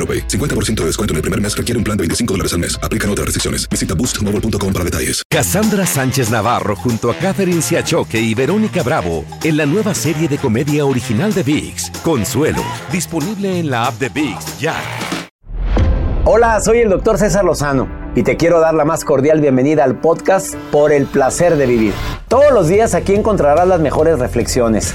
AroPay. 50% de descuento en el primer mes requiere un plan de 25 dólares al mes. Aplican otras restricciones. Visita boostmobile.com para detalles. Cassandra Sánchez Navarro junto a Catherine Siachoque y Verónica Bravo en la nueva serie de comedia original de VIX, Consuelo, disponible en la app de VIX ya. Hola, soy el doctor César Lozano y te quiero dar la más cordial bienvenida al podcast Por el placer de vivir. Todos los días aquí encontrarás las mejores reflexiones,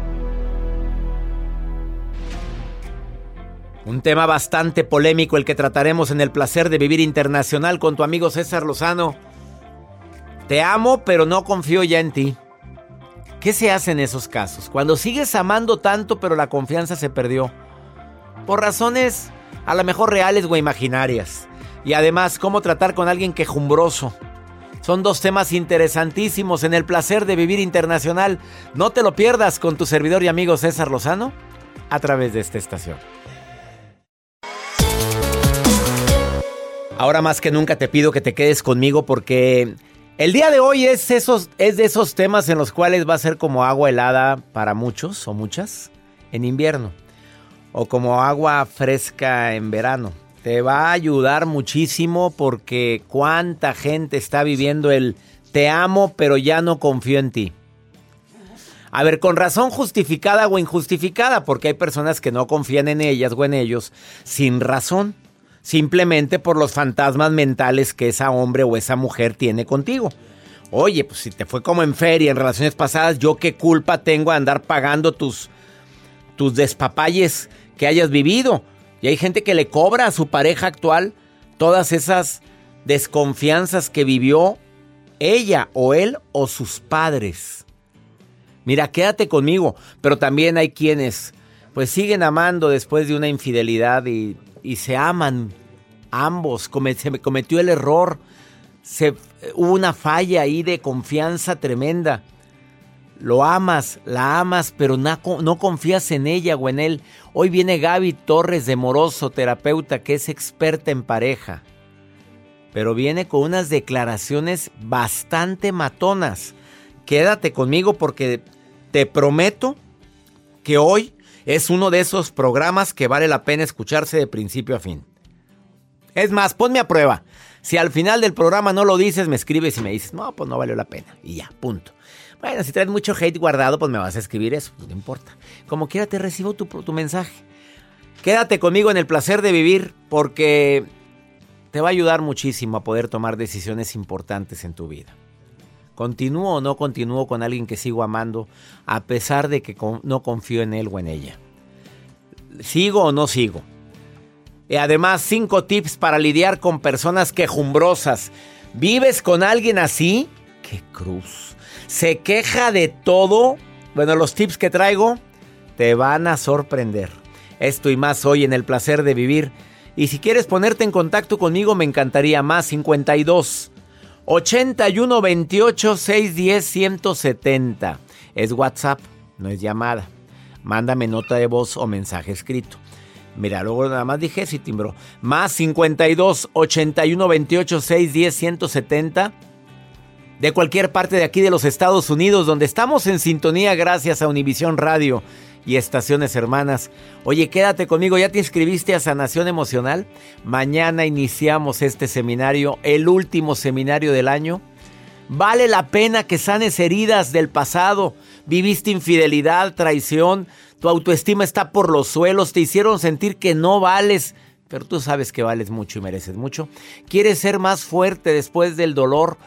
Un tema bastante polémico el que trataremos en el placer de vivir internacional con tu amigo César Lozano. Te amo, pero no confío ya en ti. ¿Qué se hace en esos casos? Cuando sigues amando tanto, pero la confianza se perdió. Por razones a lo mejor reales o imaginarias. Y además, cómo tratar con alguien quejumbroso. Son dos temas interesantísimos en el placer de vivir internacional. No te lo pierdas con tu servidor y amigo César Lozano a través de esta estación. Ahora más que nunca te pido que te quedes conmigo porque el día de hoy es, de esos temas en los cuales va a ser como agua helada para muchos o muchas en invierno o como agua fresca en verano. Te va a ayudar muchísimo porque cuánta gente está viviendo el te amo pero ya no confío en ti. A ver, con razón justificada o injustificada, porque hay personas que no confían en ellas o en ellos sin razón simplemente por los fantasmas mentales que esa hombre o esa mujer tiene contigo. Oye, pues si te fue como en feria en relaciones pasadas, yo qué culpa tengo de andar pagando tus tus despapalles que hayas vivido. Y hay gente que le cobra a su pareja actual todas esas desconfianzas que vivió ella o él o sus padres. Mira, quédate conmigo, pero también hay quienes pues siguen amando después de una infidelidad y y se aman ambos. se cometió el error. Hubo una falla ahí de confianza tremenda. Lo amas, la amas, pero no, confías en ella o en él. Hoy viene Gaby Torres de Moroso, terapeuta, que es experta en pareja. Pero viene con unas declaraciones bastante matonas. Quédate conmigo porque te prometo que hoy es uno de esos programas que vale la pena escucharse de principio a fin. Es más, ponme a prueba. Si al final del programa no lo dices, me escribes y me dices, no, pues no valió la pena. Y ya, punto. Bueno, si traes mucho hate guardado, pues me vas a escribir eso, no importa. Como quiera te recibo tu, tu mensaje. Quédate conmigo en el placer de vivir porque te va a ayudar muchísimo a poder tomar decisiones importantes en tu vida. ¿Continúo o no continúo con alguien que sigo amando a pesar de que no confío en él o en ella? ¿Sigo o no sigo? Y además, cinco tips para lidiar con personas quejumbrosas. ¿Vives con alguien así? qué cruz. Se queja de todo. Bueno, los tips que traigo te van a sorprender. Esto y más hoy en el placer de vivir. Y si quieres ponerte en contacto conmigo, me encantaría más 52 81 28 610 170. Es WhatsApp, no es llamada. Mándame nota de voz o mensaje escrito. Mira, luego nada más dije si timbró. Más 52 81 28 610 170. De cualquier parte de aquí de los Estados Unidos, donde estamos en sintonía gracias a Univisión Radio y estaciones hermanas. Oye, quédate conmigo, ¿ya te inscribiste a Sanación Emocional? Mañana iniciamos este seminario, el último seminario del año. Vale la pena que sanes heridas del pasado. Viviste infidelidad, traición, tu autoestima está por los suelos, te hicieron sentir que no vales, pero tú sabes que vales mucho y mereces mucho. Quieres ser más fuerte después del dolor.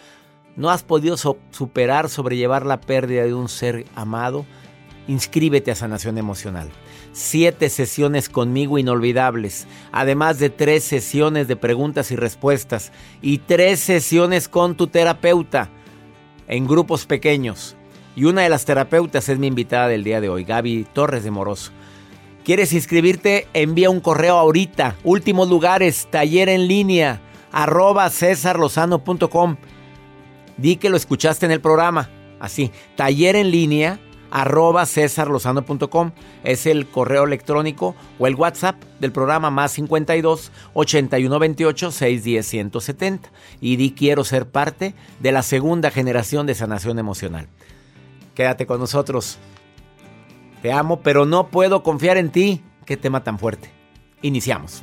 No has podido superar, sobrellevar la pérdida de un ser amado. Inscríbete a Sanación Emocional. Siete sesiones conmigo inolvidables, además de tres sesiones de preguntas y respuestas y tres sesiones con tu terapeuta en grupos pequeños. Y una de las terapeutas es mi invitada del día de hoy, Gaby Torres de Moroso. ¿Quieres inscribirte? Envía un correo ahorita. Últimos lugares, taller en línea, arroba cesarlozano.com. Di que lo escuchaste en el programa. Así, taller en línea, arroba cesarlozano.com. Es el correo electrónico o el WhatsApp del programa más 52 81 28 610 170. Y di quiero ser parte de la segunda generación de sanación emocional. Quédate con nosotros. Te amo, pero no puedo confiar en ti. Qué tema tan fuerte. Iniciamos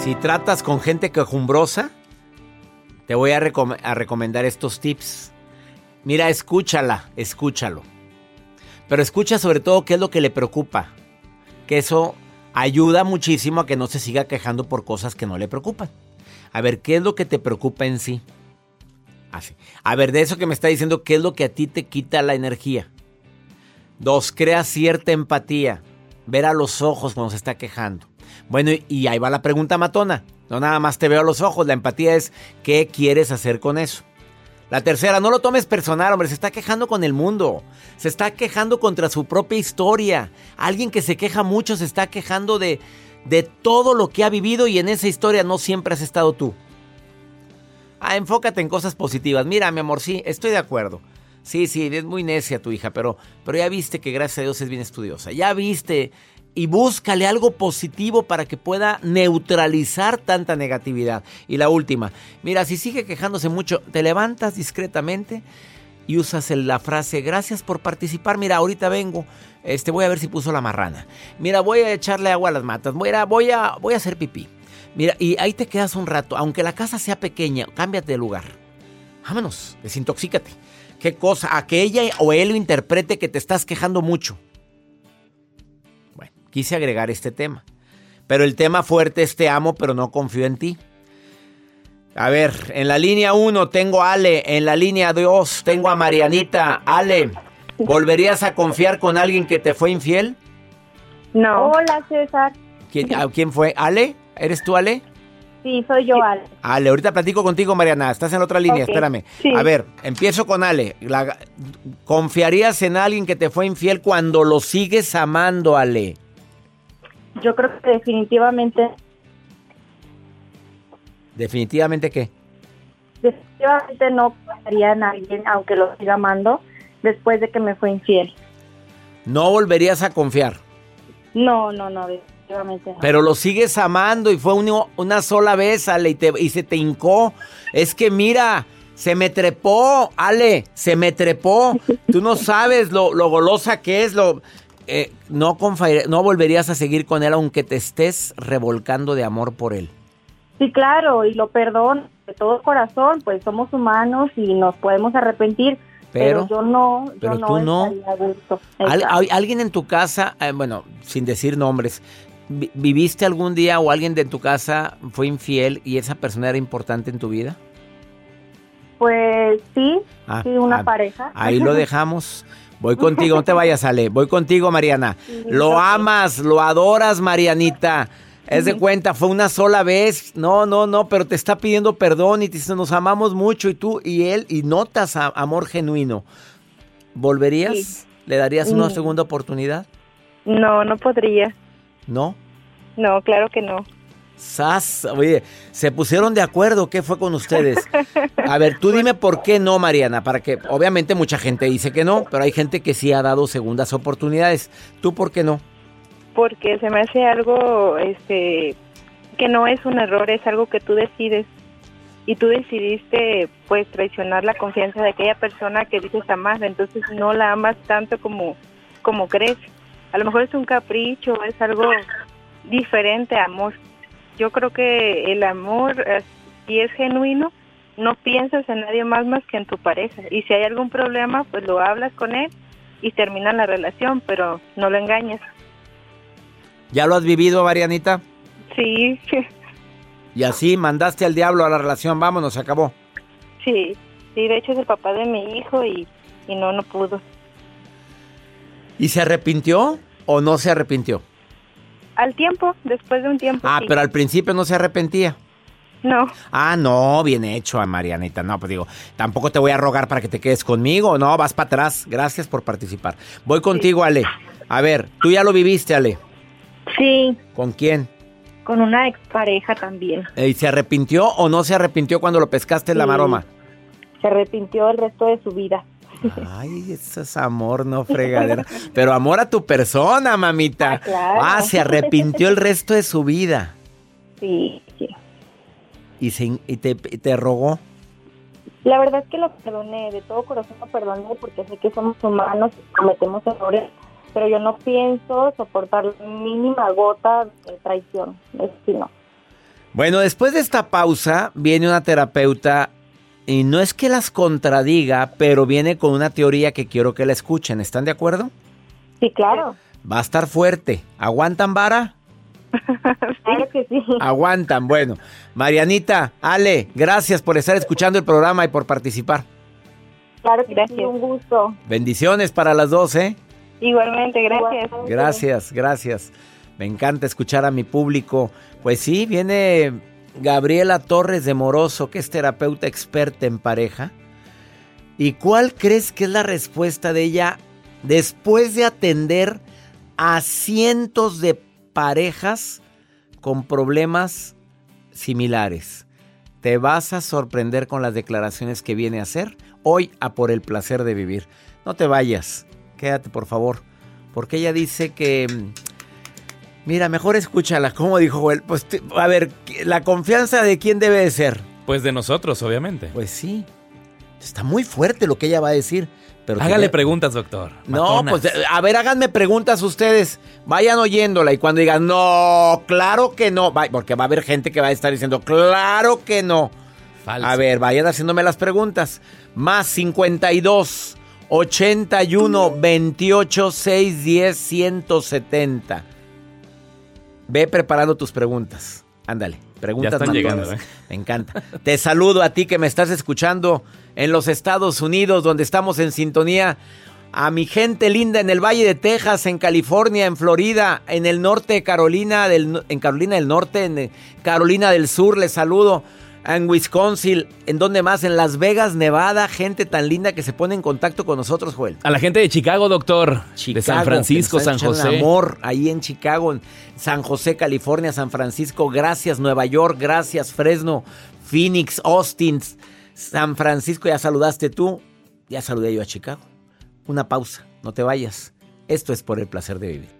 Si tratas con gente quejumbrosa, te voy a, recomendar estos tips. Mira, escúchala, escúchalo. Pero escucha sobre todo qué es lo que le preocupa. Que eso ayuda muchísimo a que no se siga quejando por cosas que no le preocupan. A ver, ¿qué es lo que te preocupa en sí? Así. A ver, de eso que me está diciendo, ¿qué es lo que a ti te quita la energía? Dos, crea cierta empatía. Ver a los ojos cuando se está quejando. Bueno, y ahí va la pregunta matona. No nada más te veo a los ojos, la empatía es ¿qué quieres hacer con eso? La tercera, no lo tomes personal, hombre, se está quejando con el mundo. Se está quejando contra su propia historia. Alguien que se queja mucho se está quejando de, de todo lo que ha vivido y en esa historia no siempre has estado tú. Ah, enfócate en cosas positivas. Mira, mi amor, sí, estoy de acuerdo. Sí, sí, es muy necia tu hija, pero, pero ya viste que gracias a Dios es bien estudiosa. Ya viste y búscale algo positivo para que pueda neutralizar tanta negatividad. Y la última, mira, si sigue quejándose mucho, te levantas discretamente y usas la frase gracias por participar. Mira, ahorita vengo, este voy a ver si puso la marrana. Mira, voy a echarle agua a las matas. Voy a, voy a, voy a hacer pipí. Mira, y ahí te quedas un rato. Aunque la casa sea pequeña, cámbiate de lugar. Vámonos, desintoxícate. ¿Qué cosa? A que ella o él interprete que te estás quejando mucho. Quise agregar este tema. Pero el tema fuerte es te amo, pero no confío en ti. A ver, en la línea 1 tengo a Ale, en la línea 2 tengo a Marianita. Ale, ¿volverías a confiar con alguien que te fue infiel? No. Hola, César. ¿Quién, a- quién fue? ¿Ale? ¿Eres tú, Ale? Sí, soy yo, Ale. Ale, ahorita platico contigo, Mariana. Estás en la otra línea, espérame. sí. A ver, empiezo con Ale. La- ¿Confiarías en alguien que te fue infiel cuando lo sigues amando, Ale? Yo creo que definitivamente, Definitivamente qué. definitivamente no confiaría en alguien, aunque lo siga amando, después de que me fue infiel. No volverías a confiar. No, no, no, definitivamente no. Pero lo sigues amando y fue uno- una sola vez, Ale, y, te- y se te hincó. Es que mira, se me trepó, Ale, se me trepó. Tú no sabes lo, lo golosa que es, lo... eh, no, no volverías a seguir con él aunque te estés revolcando de amor por él. Sí, claro, y lo perdono de todo corazón, pues somos humanos y nos podemos arrepentir, Pero- pero, yo no, yo pero no tú no. a gusto. Al- ¿Alguien en tu casa, eh, bueno, sin decir nombres, vi- viviste algún día o alguien de tu casa fue infiel y esa persona era importante en tu vida? Pues sí, Ah, sí, una ah, pareja. Ahí lo dejamos. Voy contigo, no te vayas, Ale. Voy contigo, Mariana. Lo amas, lo adoras, Marianita. Es de cuenta, fue una sola vez. No, no, no, pero te está pidiendo perdón y te dice, nos amamos mucho y tú y él y notas a- amor genuino. ¿Volverías? Sí. ¿Le darías una Mm. segunda oportunidad? No, no podría. ¿No? No, claro que no. Sas, oye, se pusieron de acuerdo, ¿qué fue con ustedes? A ver, tú dime por qué no, Mariana, para que obviamente mucha gente dice que no, pero hay gente que sí ha dado segundas oportunidades. ¿Tú por qué no? porque se me hace algo este que no es un error, es algo que tú decides y tú decidiste pues traicionar la confianza de aquella persona que dices amar, entonces no la amas tanto como como crees. A lo mejor es un capricho, es algo diferente amor. Yo creo que el amor eh, si es genuino, no piensas en nadie más más que en tu pareja y si hay algún problema, pues lo hablas con él y terminan la relación, pero no lo engañes. ¿Ya lo has vivido, Marianita? Sí, Y así mandaste al diablo a la relación, vámonos, se acabó. sí, sí, de hecho es el papá de mi hijo y, y no, no pudo. ¿Y se arrepintió o no se arrepintió? Al tiempo, después de un tiempo. Ah, sí. pero al principio no se arrepentía. No, Ah, no, bien hecho, Marianita. No, pues digo, tampoco te voy a rogar para que te quedes conmigo. No, vas para atrás. Gracias por participar. Voy contigo, Ale. A ver, tú ya lo viviste, Ale. Sí, ¿Con quién? con una expareja también. ¿Y se arrepintió o no se arrepintió cuando lo pescaste en la maroma? Se arrepintió el resto de su vida. Ay, eso es amor, no fregadera. Pero amor a tu persona, mamita. Ah, claro. Ah, se arrepintió el resto de su vida. Sí, sí. Y, se, y te, te rogó. La verdad es que lo perdoné, de todo corazón lo perdoné porque sé que somos humanos y cometemos errores, pero yo no pienso soportar la mínima gota de traición. Es sí, no. Bueno, después de esta pausa viene una terapeuta y no es que las contradiga, pero viene con una teoría que quiero que la escuchen. ¿Están de acuerdo? Sí, claro. Va a estar fuerte. ¿Aguantan vara? Claro que sí. Aguantan. Bueno, Marianita, Ale, gracias por estar escuchando el programa y por participar. Claro que sí, Gracias. un gusto. Bendiciones para las dos, ¿eh? igualmente, gracias. Gracias, gracias. Me encanta escuchar a mi público. Pues sí, viene Gabriela Torres de Moroso, que es terapeuta experta en pareja. ¿Y cuál crees que es la respuesta de ella después de atender a cientos de parejas con problemas similares? Te vas a sorprender con las declaraciones que viene a hacer hoy a por el placer de vivir. No te vayas, quédate por favor, porque ella dice que... Mira, mejor escúchala, como dijo Joel. Pues, te- a ver, ¿la confianza de quién debe de ser? Pues de nosotros, obviamente. Pues sí. Está muy fuerte lo que ella va a decir. Pero Hágale preguntas, doctor. No, Matonas. pues a ver, háganme preguntas ustedes. Vayan oyéndola y cuando digan, no, claro que no, porque va a haber gente que va a estar diciendo, claro que no. Falso. A ver, vayan haciéndome las preguntas. Más 52 81 28 610 170. Ve preparando tus preguntas. Ándale, preguntas Ya están matonas. llegando, ¿eh? Me encanta. Te saludo a ti que me estás escuchando en los Estados Unidos, donde estamos en sintonía. A mi gente linda en el Valle de Texas, en California, en Florida, en el norte de Carolina, del, en Carolina del Norte, en eh, Carolina del Sur, les saludo. En Wisconsin, en donde más, en Las Vegas, Nevada, gente tan linda que se pone en contacto con nosotros, Joel. A la gente de Chicago, doctor. de Chicago, San Francisco, San José. amor ahí en Chicago, en San José, California, San Francisco. Gracias, Nueva York. Gracias, Fresno, Phoenix, Austin, San Francisco. Ya saludaste tú. Ya saludé yo a Chicago. Una pausa. No te vayas. Esto es por el placer de vivir.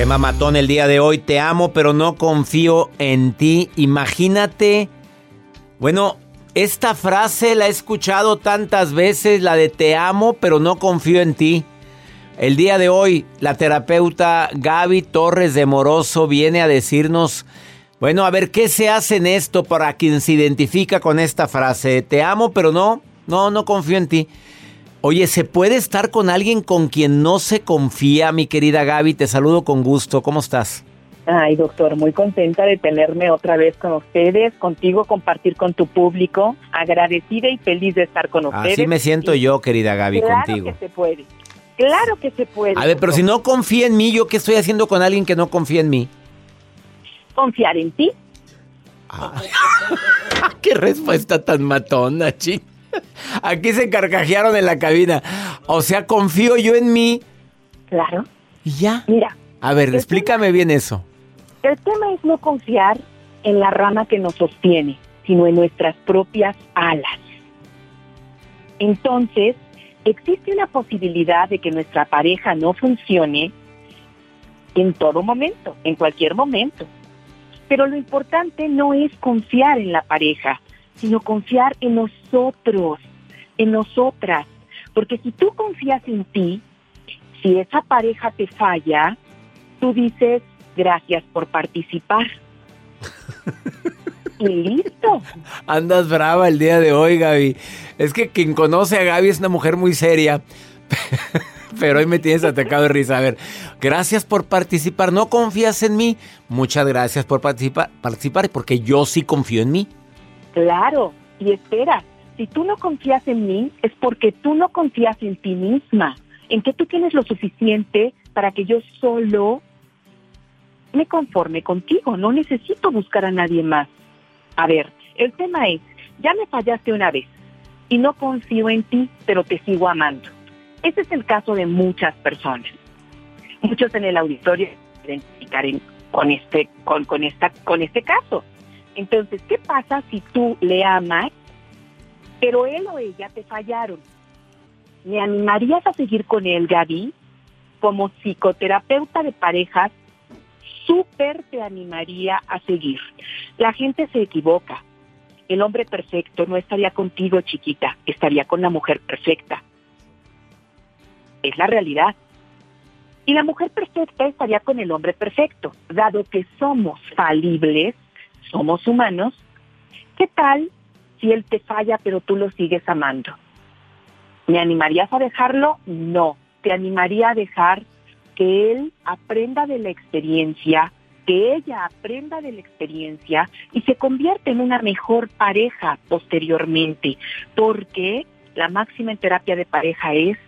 Emma Matón, el día de hoy te amo, pero no confío en ti. Imagínate, bueno, esta frase la he escuchado tantas veces, la de te amo, pero no confío en ti. El día de hoy, la terapeuta Gaby Torres de Moroso viene a decirnos, bueno, a ver, ¿qué se hace en esto para quien se identifica con esta frase? Te amo, pero no, no, no confío en ti. Oye, ¿se puede estar con alguien con quien no se confía, mi querida Gaby? Te saludo con gusto. ¿Cómo estás? Ay, doctor, muy contenta de tenerme otra vez con ustedes, contigo, compartir con tu público, agradecida y feliz de estar con ustedes. Así me siento Y yo, querida Gaby, claro contigo. que se puede, claro que se puede. A ver, pero si no confía en mí, ¿yo qué estoy haciendo con alguien que no confía en mí? Confiar en ti, ¡Qué respuesta tan matona, chi! Aquí se carcajearon en la cabina. O sea, confío yo en mí. claro. Y ya. Mira, A ver, explícame bien eso. el tema es no confiar en la rama que nos sostiene, sino en nuestras propias alas. Entonces, existe una posibilidad de que nuestra pareja no funcione en todo momento, en cualquier momento. Pero lo importante no es confiar en la pareja, sino confiar en nosotros, en nosotras. Porque si tú confías en ti, si esa pareja te falla, tú dices gracias por participar. y listo. Andas brava el día de hoy, Gaby. Es que quien conoce a Gaby es una mujer muy seria. Pero hoy me tienes atacado de risa. A ver, gracias por participar. ¿No confías en mí? Muchas gracias por participa- participar, porque yo sí confío en mí. Claro, y espera, si tú no confías en mí es porque tú no confías en ti misma. en que tú tienes lo suficiente para que yo solo me conforme contigo, no necesito buscar a nadie más. A ver, el tema es, ya me fallaste una vez y no confío en ti, pero te sigo amando. Ese es el caso de muchas personas. Muchos en el auditorio se identificar con este, con, con, esta, con este caso. Entonces, ¿qué pasa si tú le amas, pero él o ella te fallaron? ¿Me animarías a seguir con él, Gaby? Como psicoterapeuta de parejas, súper te animaría a seguir. La gente se equivoca. El hombre perfecto no estaría contigo, chiquita, estaría con la mujer perfecta. Es la realidad. Y la mujer perfecta estaría con el hombre perfecto. Dado que somos falibles, somos humanos, ¿qué tal si él te falla pero tú lo sigues amando? ¿Me animarías a dejarlo? No. Te animaría a dejar que él aprenda de la experiencia, que ella aprenda de la experiencia y se convierta en una mejor pareja posteriormente, porque la máxima en terapia de pareja es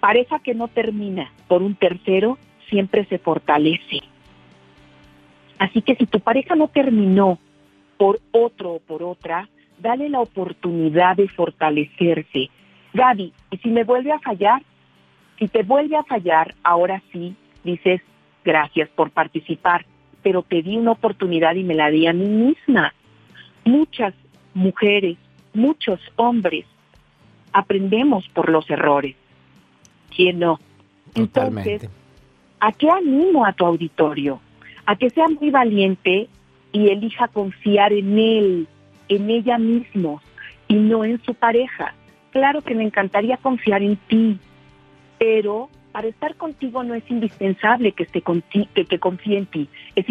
pareja que no termina por un tercero, siempre se fortalece. Así que si tu pareja no terminó por otro o por otra, dale la oportunidad de fortalecerse. Gaby, y si me vuelve a fallar, si te vuelve a fallar, ahora sí dices gracias por participar, pero te di una oportunidad y me la di a mí misma. Muchas mujeres, muchos hombres aprendemos por los errores. ¿Quién no? Entonces, ¿a qué animo a tu auditorio? A que sea muy valiente y elija confiar en él, en ella mismo y no en su pareja. Claro que me encantaría confiar en ti, pero para estar contigo no es indispensable que, esté que, que confíe en ti, es,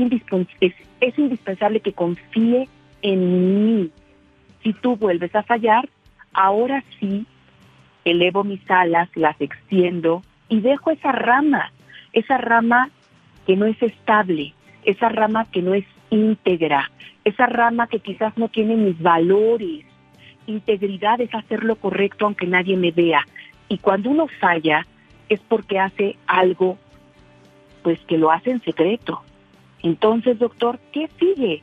es, es indispensable que confíe en mí. Si tú vuelves a fallar, ahora sí elevo mis alas, las extiendo y dejo esa rama, esa rama que no es estable, esa rama que no es íntegra, esa rama que quizás no tiene mis valores. Integridad es hacer lo correcto aunque nadie me vea. Y cuando uno falla, es porque hace algo, pues que lo hace en secreto. Entonces, doctor, ¿qué sigue?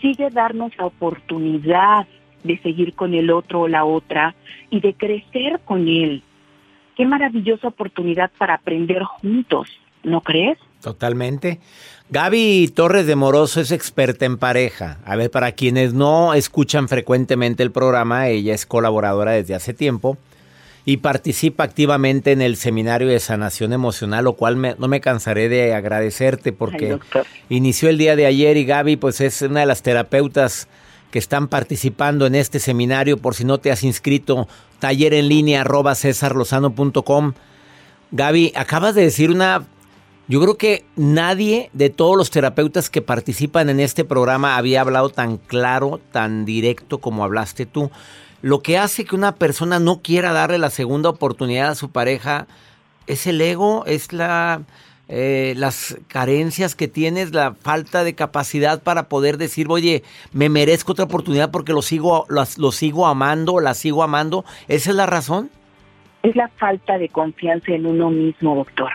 Sigue darnos la oportunidad de seguir con el otro o la otra y de crecer con él. Qué maravillosa oportunidad para aprender juntos, ¿no crees? Totalmente. Gaby Torres de Moroso es experta en pareja. A ver, para quienes no escuchan frecuentemente el programa, ella es colaboradora desde hace tiempo y participa activamente en el seminario de sanación emocional, lo cual no me cansaré de agradecerte porque inició el día de ayer y Gaby pues es una de las terapeutas que están participando en este seminario. Por si no te has inscrito, taller en línea arroba. Gaby, acabas de decir una... Yo creo que nadie de todos los terapeutas que participan en este programa había hablado tan claro, tan directo como hablaste tú. Lo que hace que una persona no quiera darle la segunda oportunidad a su pareja es el ego, es la, eh, las carencias que tienes, la falta de capacidad para poder decir, oye, me merezco otra oportunidad porque lo sigo, lo, lo sigo amando, la sigo amando. ¿Esa es la razón? Es la falta de confianza en uno mismo, doctor.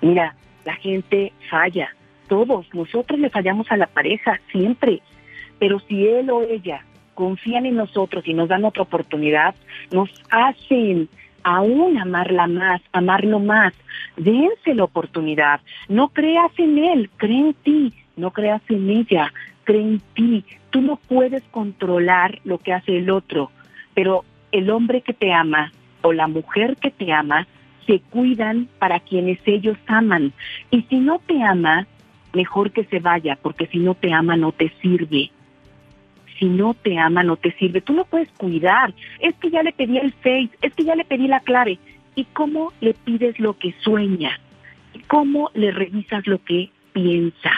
Mira, la gente falla, todos, nosotros le fallamos a la pareja siempre, pero si él o ella confían en nosotros y nos dan otra oportunidad, nos hacen aún amarla más, amarlo más. Dense la oportunidad. No creas en él, cree en ti. No creas en ella, cree en ti. Tú no puedes controlar lo que hace el otro, pero el hombre que te ama o la mujer que te ama se cuidan para quienes ellos aman. Y si no te ama, mejor que se vaya, porque si no te ama no te sirve si no te ama, no te sirve. Tú no puedes cuidar. Es que ya le pedí el face, es que ya le pedí la clave. ¿Y cómo le pides lo que sueña? ¿Cómo le revisas lo que piensa?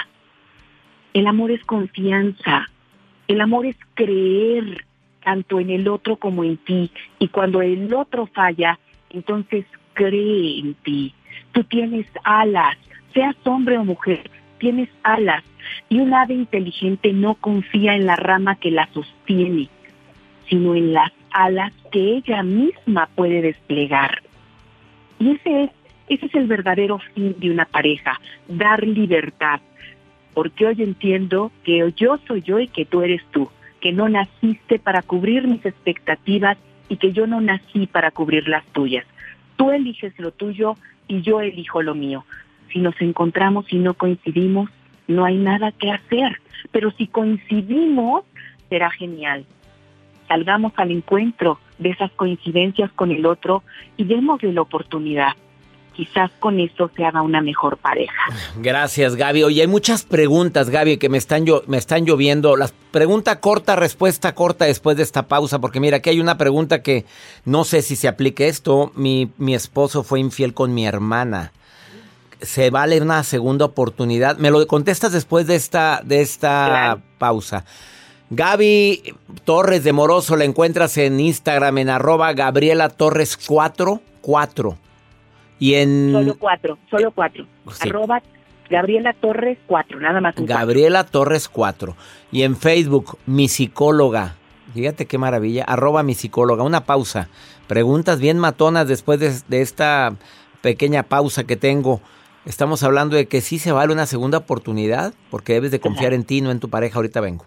El amor es confianza. El amor es creer tanto en el otro como en ti. Y cuando el otro falla, entonces cree en ti. Tú tienes alas, seas hombre o mujer, tienes alas y un ave inteligente no confía en la rama que la sostiene, sino en las alas que ella misma puede desplegar. Y ese es, ese es el verdadero fin de una pareja, dar libertad. Porque hoy entiendo que yo soy yo y que tú eres tú, que no naciste para cubrir mis expectativas y que yo no nací para cubrir las tuyas. Tú eliges lo tuyo y yo elijo lo mío. Si nos encontramos y no coincidimos, no hay nada que hacer. Pero si coincidimos, será genial. Salgamos al encuentro de esas coincidencias con el otro y démosle la oportunidad. Quizás con eso se haga una mejor pareja. Gracias, Gaby. Oye, hay muchas preguntas, Gaby, que me están, me están lloviendo. Las pregunta corta, respuesta corta después de esta pausa, porque mira, aquí hay una pregunta que no sé si se aplique esto. Mi, mi esposo fue infiel con mi hermana se vale una segunda oportunidad. Me lo contestas después de esta, de esta pausa. Gaby Torres de Moroso la encuentras en Instagram en arroba Gabriela Torres 4, Y en... Solo 4, solo 4. Arroba Gabriela Torres 4, nada más. Gabriela Torres 4. Y en Facebook, mi psicóloga. Fíjate qué maravilla. Arroba mi psicóloga. Una pausa. Preguntas bien matonas después de, de esta pequeña pausa que tengo. Estamos hablando de que sí se vale una segunda oportunidad porque debes de confiar en ti, no en tu pareja. Ahorita vengo.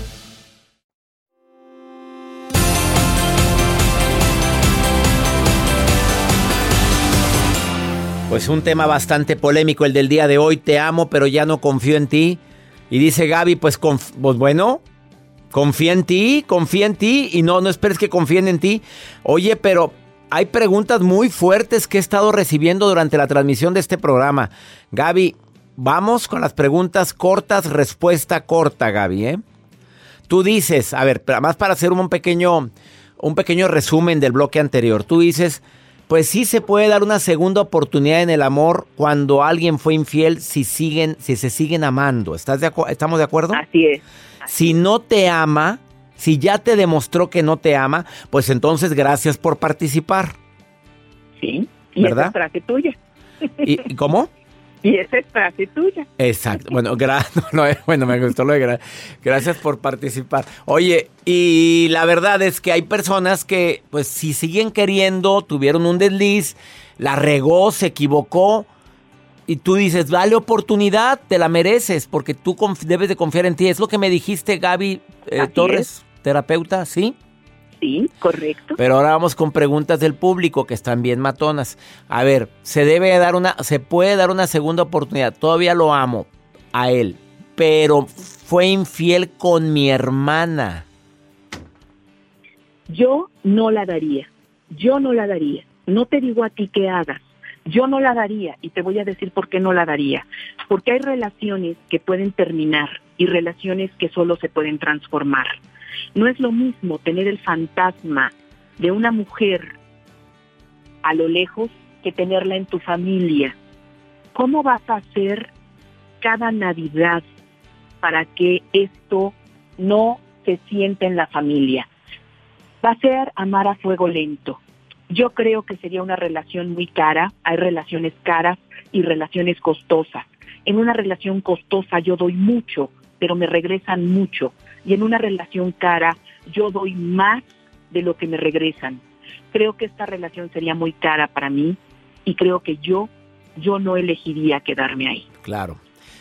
Pues un tema bastante polémico el del día de hoy. Te amo, pero ya no confío en ti. Y dice Gaby, pues, pues, bueno, confía en ti, confía en ti y no, no esperes que confíen en ti. Oye, pero hay preguntas muy fuertes que he estado recibiendo durante la transmisión de este programa. Gaby, vamos con las preguntas cortas, respuesta corta, Gaby, ¿eh? Tú dices, a ver, más para hacer un pequeño, un pequeño resumen del bloque anterior. Tú dices pues sí se puede dar una segunda oportunidad en el amor cuando alguien fue infiel si siguen, si se siguen amando. ¿Estás de ¿Estamos de acuerdo? Así es. Si no te ama, si ya te demostró que no te ama, pues entonces gracias por participar. Sí, y ¿verdad? Esa frase tuya. ¿Y cómo? Y esa es frase tuya. Exacto. Bueno, eh, bueno, me gustó lo de gracias por participar. Oye, y la verdad es que hay personas que, pues, si siguen queriendo, tuvieron un desliz, la regó, se equivocó, y tú dices, dale oportunidad, te la mereces, porque tú debes de confiar en ti. Es lo que me dijiste, Gaby eh, Torres, terapeuta, ¿sí? Sí, correcto. Pero ahora vamos con preguntas del público que están bien matonas. A ver, se debe dar una, se puede dar una segunda oportunidad. Todavía lo amo a él, pero fue infiel con mi hermana. Yo no la daría. Yo no la daría. No te digo a ti que hagas. Yo no la daría y te voy a decir por qué no la daría. Porque hay relaciones que pueden terminar y relaciones que solo se pueden transformar. No es lo mismo tener el fantasma de una mujer a lo lejos que tenerla en tu familia. ¿cómo vas a hacer cada Navidad para que esto no se sienta en la familia? Va a ser amar a fuego lento. Yo creo que sería una relación muy cara, hay relaciones caras y relaciones costosas. En una relación costosa yo doy mucho, pero me regresan mucho. Y en una relación cara yo doy más de lo que me regresan. Creo que esta relación sería muy cara para mí y creo que yo, yo no elegiría quedarme ahí. Claro.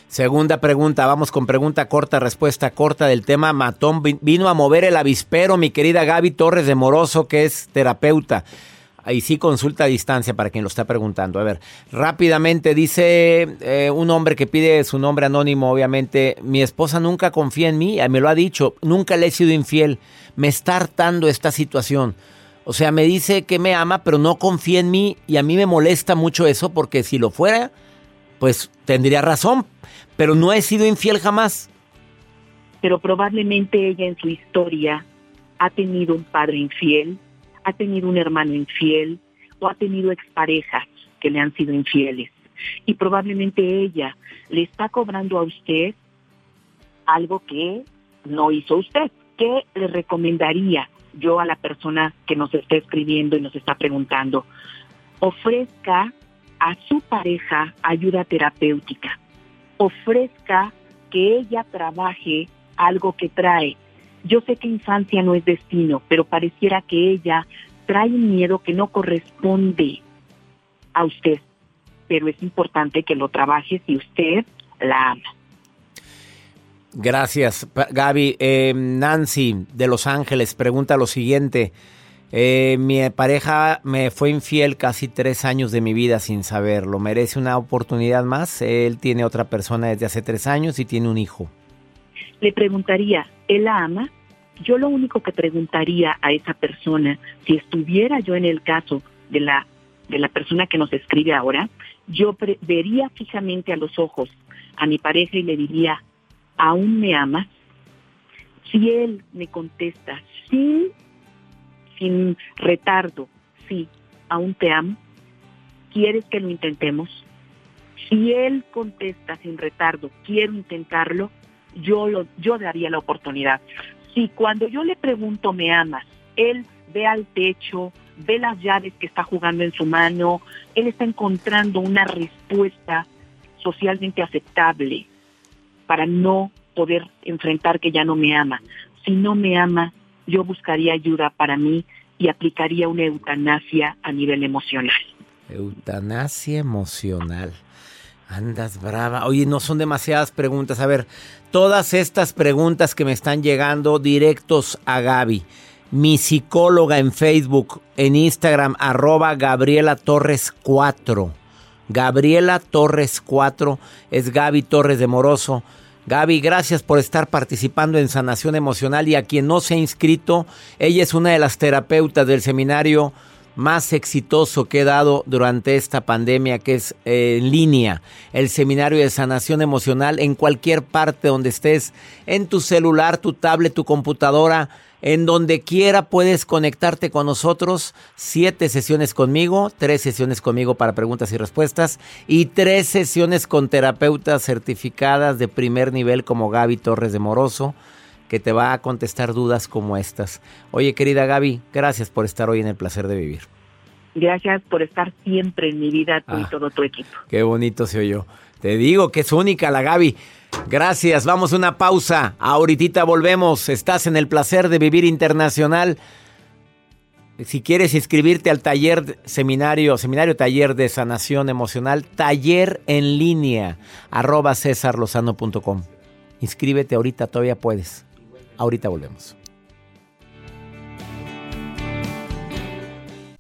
Segunda pregunta, vamos con pregunta corta, respuesta corta del tema. Matón vino a mover el avispero, mi querida Gaby Torres de Moroso, que es terapeuta. Ahí sí consulta a distancia para quien lo está preguntando. A ver, rápidamente dice eh, un hombre que pide su nombre anónimo, obviamente, mi esposa nunca confía en mí, me lo ha dicho, nunca le he sido infiel, me está hartando esta situación. O sea, me dice que me ama, pero no confía en mí y a mí me molesta mucho eso porque si lo fuera, pues tendría razón, pero no he sido infiel jamás. Pero probablemente ella en su historia ha tenido un padre infiel, ha tenido un hermano infiel o ha tenido exparejas que le han sido infieles. Y probablemente ella le está cobrando a usted algo que no hizo usted. ¿Qué le recomendaría yo a la persona que nos está escribiendo y nos está preguntando? Ofrezca a su pareja ayuda terapéutica. Ofrezca que ella trabaje algo que trae yo sé que infancia no es destino, pero pareciera que ella trae un miedo que no corresponde a usted. Pero es importante que lo trabaje si usted la ama. Gracias, Gaby. Eh, Nancy de Los Ángeles pregunta lo siguiente. Eh, mi pareja me fue infiel casi tres años de mi vida sin saberlo. ¿Merece una oportunidad más? Él tiene otra persona desde hace tres años y tiene un hijo le preguntaría, ¿él ama? Yo lo único que preguntaría a esa persona, si estuviera yo en el caso de la, de la persona que nos escribe ahora, yo vería fijamente a los ojos a mi pareja y le diría, ¿aún me amas? Si él me contesta, sí, sin retardo, sí, aún te amo, ¿quieres que lo intentemos? Si él contesta sin retardo, quiero intentarlo, yo, lo, yo daría la oportunidad. Si cuando yo le pregunto, ¿me amas? Él ve al techo, ve las llaves que está jugando en su mano, él está encontrando una respuesta socialmente aceptable para no poder enfrentar que ya no me ama. Si no me ama, yo buscaría ayuda para mí y aplicaría una eutanasia a nivel emocional. Eutanasia emocional. Andas brava. Oye, no son demasiadas preguntas. A ver, todas estas preguntas que me están llegando directos a Gaby. Mi psicóloga en Facebook, en Instagram, arroba Gabriela Torres 4. Gabriela Torres 4 es Gaby Torres de Moroso. Gaby, gracias por estar participando en Sanación Emocional y a quien no se ha inscrito, ella es una de las terapeutas del seminario más exitoso que he dado durante esta pandemia, que es eh, en línea, el seminario de sanación emocional en cualquier parte donde estés, en tu celular, tu tablet, tu computadora, en donde quiera puedes conectarte con nosotros. Siete sesiones conmigo, tres sesiones conmigo para preguntas y respuestas y tres sesiones con terapeutas certificadas de primer nivel como Gaby Torres de Moroso que te va a contestar dudas como estas. Oye, querida Gaby, gracias por estar hoy en el placer de vivir. Gracias por estar siempre en mi vida tú y ah, todo tu equipo. Qué bonito se oyó. Te digo que es única la Gaby. Gracias, vamos a una pausa. Ahorita volvemos. Estás en el placer de vivir internacional. Si quieres inscribirte al taller seminario, seminario taller de sanación emocional, taller en línea, arroba cesarlozano.com. Inscríbete ahorita, todavía puedes. Ahorita volvemos.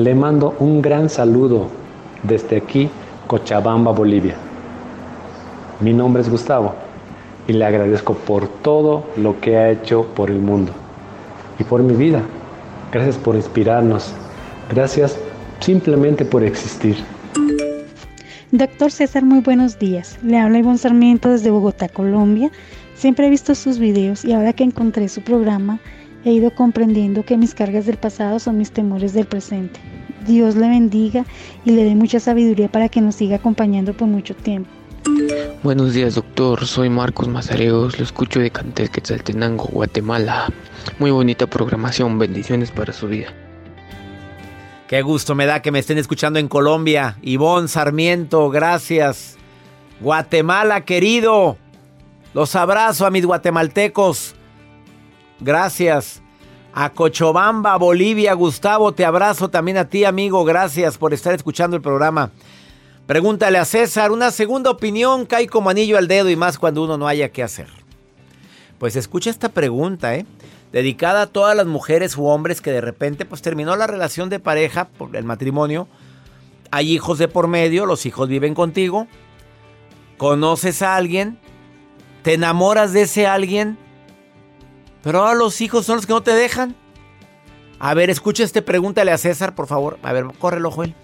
Le mando un gran saludo desde aquí, Cochabamba, Bolivia. Mi nombre es Gustavo y le agradezco por todo lo que ha hecho por el mundo y por mi vida. Gracias por inspirarnos. Gracias simplemente por existir. Doctor César, muy buenos días. Le habla Ivonne Sarmiento desde Bogotá, Colombia. Siempre he visto sus videos y ahora que encontré su programa, he ido comprendiendo que mis cargas del pasado son mis temores del presente. Dios le bendiga y le dé mucha sabiduría para que nos siga acompañando por mucho tiempo. Buenos días, doctor. Soy Marcos Mazareos. Lo escucho de Cantel Quetzaltenango, Guatemala. Muy bonita programación. Bendiciones para su vida. Qué gusto me da que me estén escuchando en Colombia. Ivonne Sarmiento, gracias. Guatemala, querido. Los abrazo a mis guatemaltecos. Gracias. A Cochabamba, Bolivia, Gustavo, te abrazo también a ti, amigo. Gracias por estar escuchando el programa. Pregúntale a César, una segunda opinión cae como anillo al dedo y más cuando uno no haya qué hacer. Pues escucha esta pregunta, ¿eh? Dedicada a todas las mujeres u hombres que de repente pues terminó la relación de pareja por el matrimonio. Hay hijos de por medio, los hijos viven contigo. Conoces a alguien, te enamoras de ese alguien pero ahora los hijos son los que no te dejan. A ver, escucha este, pregúntale a César, por favor. A ver, córrelo, Joel.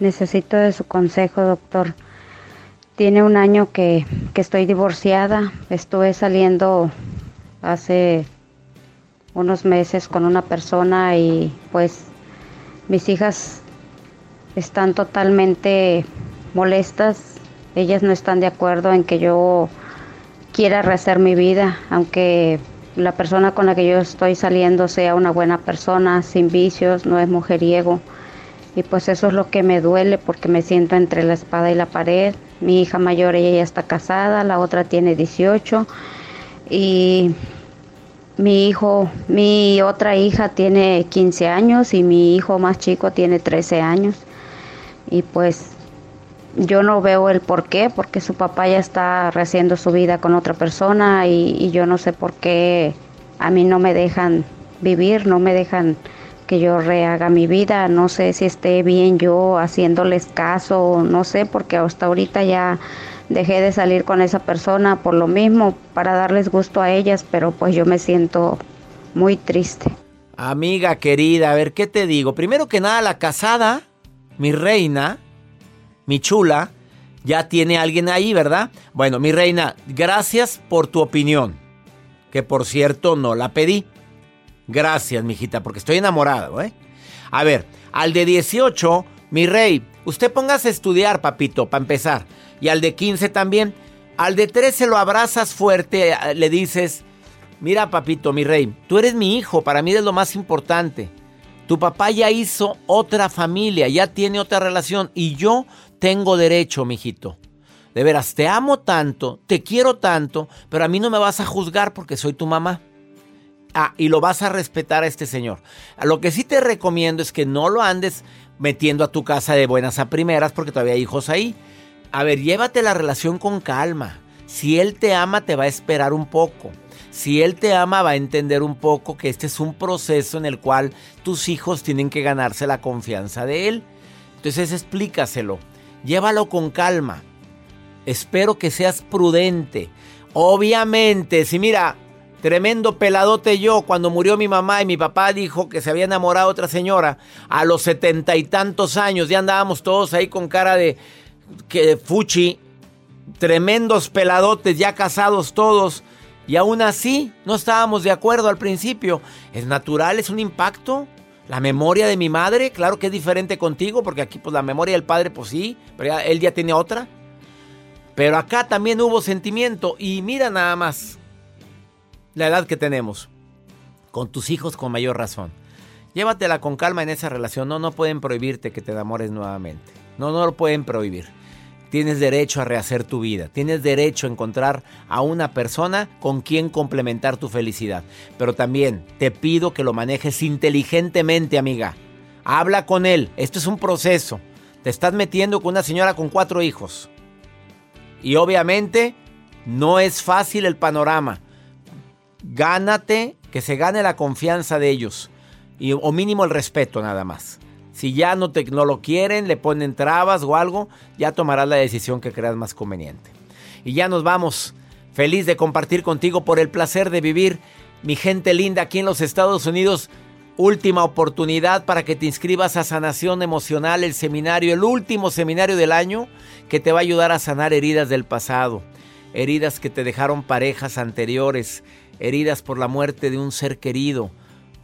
Necesito de su consejo, doctor. Tiene un año que, que estoy divorciada. Estuve saliendo hace unos meses con una persona y pues mis hijas están totalmente molestas. Ellas no están de acuerdo en que yo quiera rehacer mi vida, aunque la persona con la que yo estoy saliendo sea una buena persona, sin vicios, no es mujeriego. Y pues eso es lo que me duele porque me siento entre la espada y la pared. Mi hija mayor, ella ya está casada, la otra tiene 18 y mi hijo, mi otra hija tiene 15 años y mi hijo más chico tiene 13 años. Y pues yo no veo el por qué, porque su papá ya está rehaciendo su vida con otra persona y, yo no sé por qué a mí no me dejan vivir, no me dejan que yo rehaga mi vida, no sé si esté bien yo haciéndoles caso, no sé, porque hasta ahorita ya dejé de salir con esa persona por lo mismo, para darles gusto a ellas, pero pues yo me siento muy triste. Amiga querida, a ver, ¿qué te digo? Primero que nada, la casada, mi reina, mi chula, ya tiene alguien ahí, ¿verdad? Bueno, mi reina, gracias por tu opinión. Que por cierto no la pedí. Gracias, mijita, porque estoy enamorado, ¿eh? A ver, al de 18, mi rey, usted póngase a estudiar, papito, para empezar. Y al de 15 también. Al de 13 lo abrazas fuerte, eh, le dices, mira, papito, mi rey, tú eres mi hijo, para mí es lo más importante. Tu papá ya hizo otra familia, ya tiene otra relación y yo tengo derecho, mijito. De veras, te amo tanto, te quiero tanto, pero a mí no me vas a juzgar porque soy tu mamá. Ah, y lo vas a respetar a este señor. Lo que sí te recomiendo es que no lo andes metiendo a tu casa de buenas a primeras porque todavía hay hijos ahí. A ver, llévate la relación con calma. Si él te ama, te va a esperar un poco. si él te ama, va a entender un poco que este es un proceso en el cual tus hijos tienen que ganarse la confianza de él. Entonces explícaselo, llévalo con calma. Espero que seas prudente. Obviamente, si mira, tremendo peladote yo, cuando murió mi mamá y mi papá dijo que se había enamorado otra señora, a los setenta y tantos años, ya andábamos todos ahí con cara de que fuchi, tremendos peladotes, ya casados todos. Y aún así, no estábamos de acuerdo al principio. Es natural, es un impacto. La memoria de mi madre, claro que es diferente contigo, porque aquí pues la memoria del padre, pues sí, pero él ya tiene otra. Pero acá también hubo sentimiento y mira nada más la edad que tenemos. Con tus hijos con mayor razón. Llévatela con calma en esa relación. No, no pueden prohibirte que te enamores nuevamente. No, no lo pueden prohibir. Tienes derecho a rehacer tu vida. Tienes derecho a encontrar a una persona con quien complementar tu felicidad. Pero también te pido que lo manejes inteligentemente, amiga. Habla con él. Esto es un proceso. Te estás metiendo con una señora con cuatro hijos. Y obviamente no es fácil el panorama. Gánate, que se gane la confianza de ellos. Y, o mínimo el respeto nada más. Si ya no, te, no lo quieren, le ponen trabas o algo, ya tomarás la decisión que creas más conveniente. Y ya nos vamos. Feliz de compartir contigo por el placer de vivir. Mi gente linda aquí en los Estados Unidos. Última oportunidad para que te inscribas a Sanación Emocional, el seminario, el último seminario del año que te va a ayudar a sanar heridas del pasado, heridas que te dejaron parejas anteriores, heridas por la muerte de un ser querido,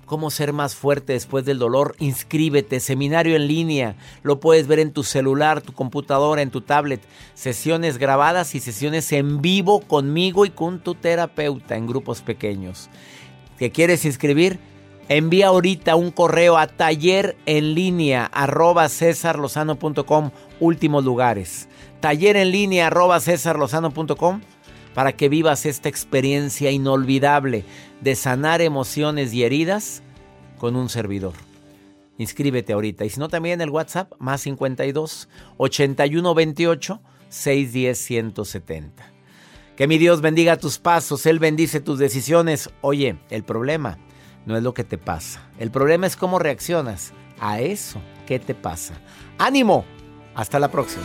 cómo ser más fuerte después del dolor, inscríbete, seminario en línea, lo puedes ver en tu celular, tu computadora, en tu tablet, sesiones grabadas y sesiones en vivo conmigo y con tu terapeuta en grupos pequeños. ¿Te quieres inscribir? Envía ahorita un correo a taller en línea arroba últimos lugares. Taller en línea arroba para que vivas esta experiencia inolvidable de sanar emociones y heridas con un servidor. Inscríbete ahorita. Y si no, también en el WhatsApp, más 52 81 28 610 170. Que mi Dios bendiga tus pasos, Él bendice tus decisiones. Oye, el problema no es lo que te pasa. El problema es cómo reaccionas a eso que te pasa. Ánimo. Hasta la próxima.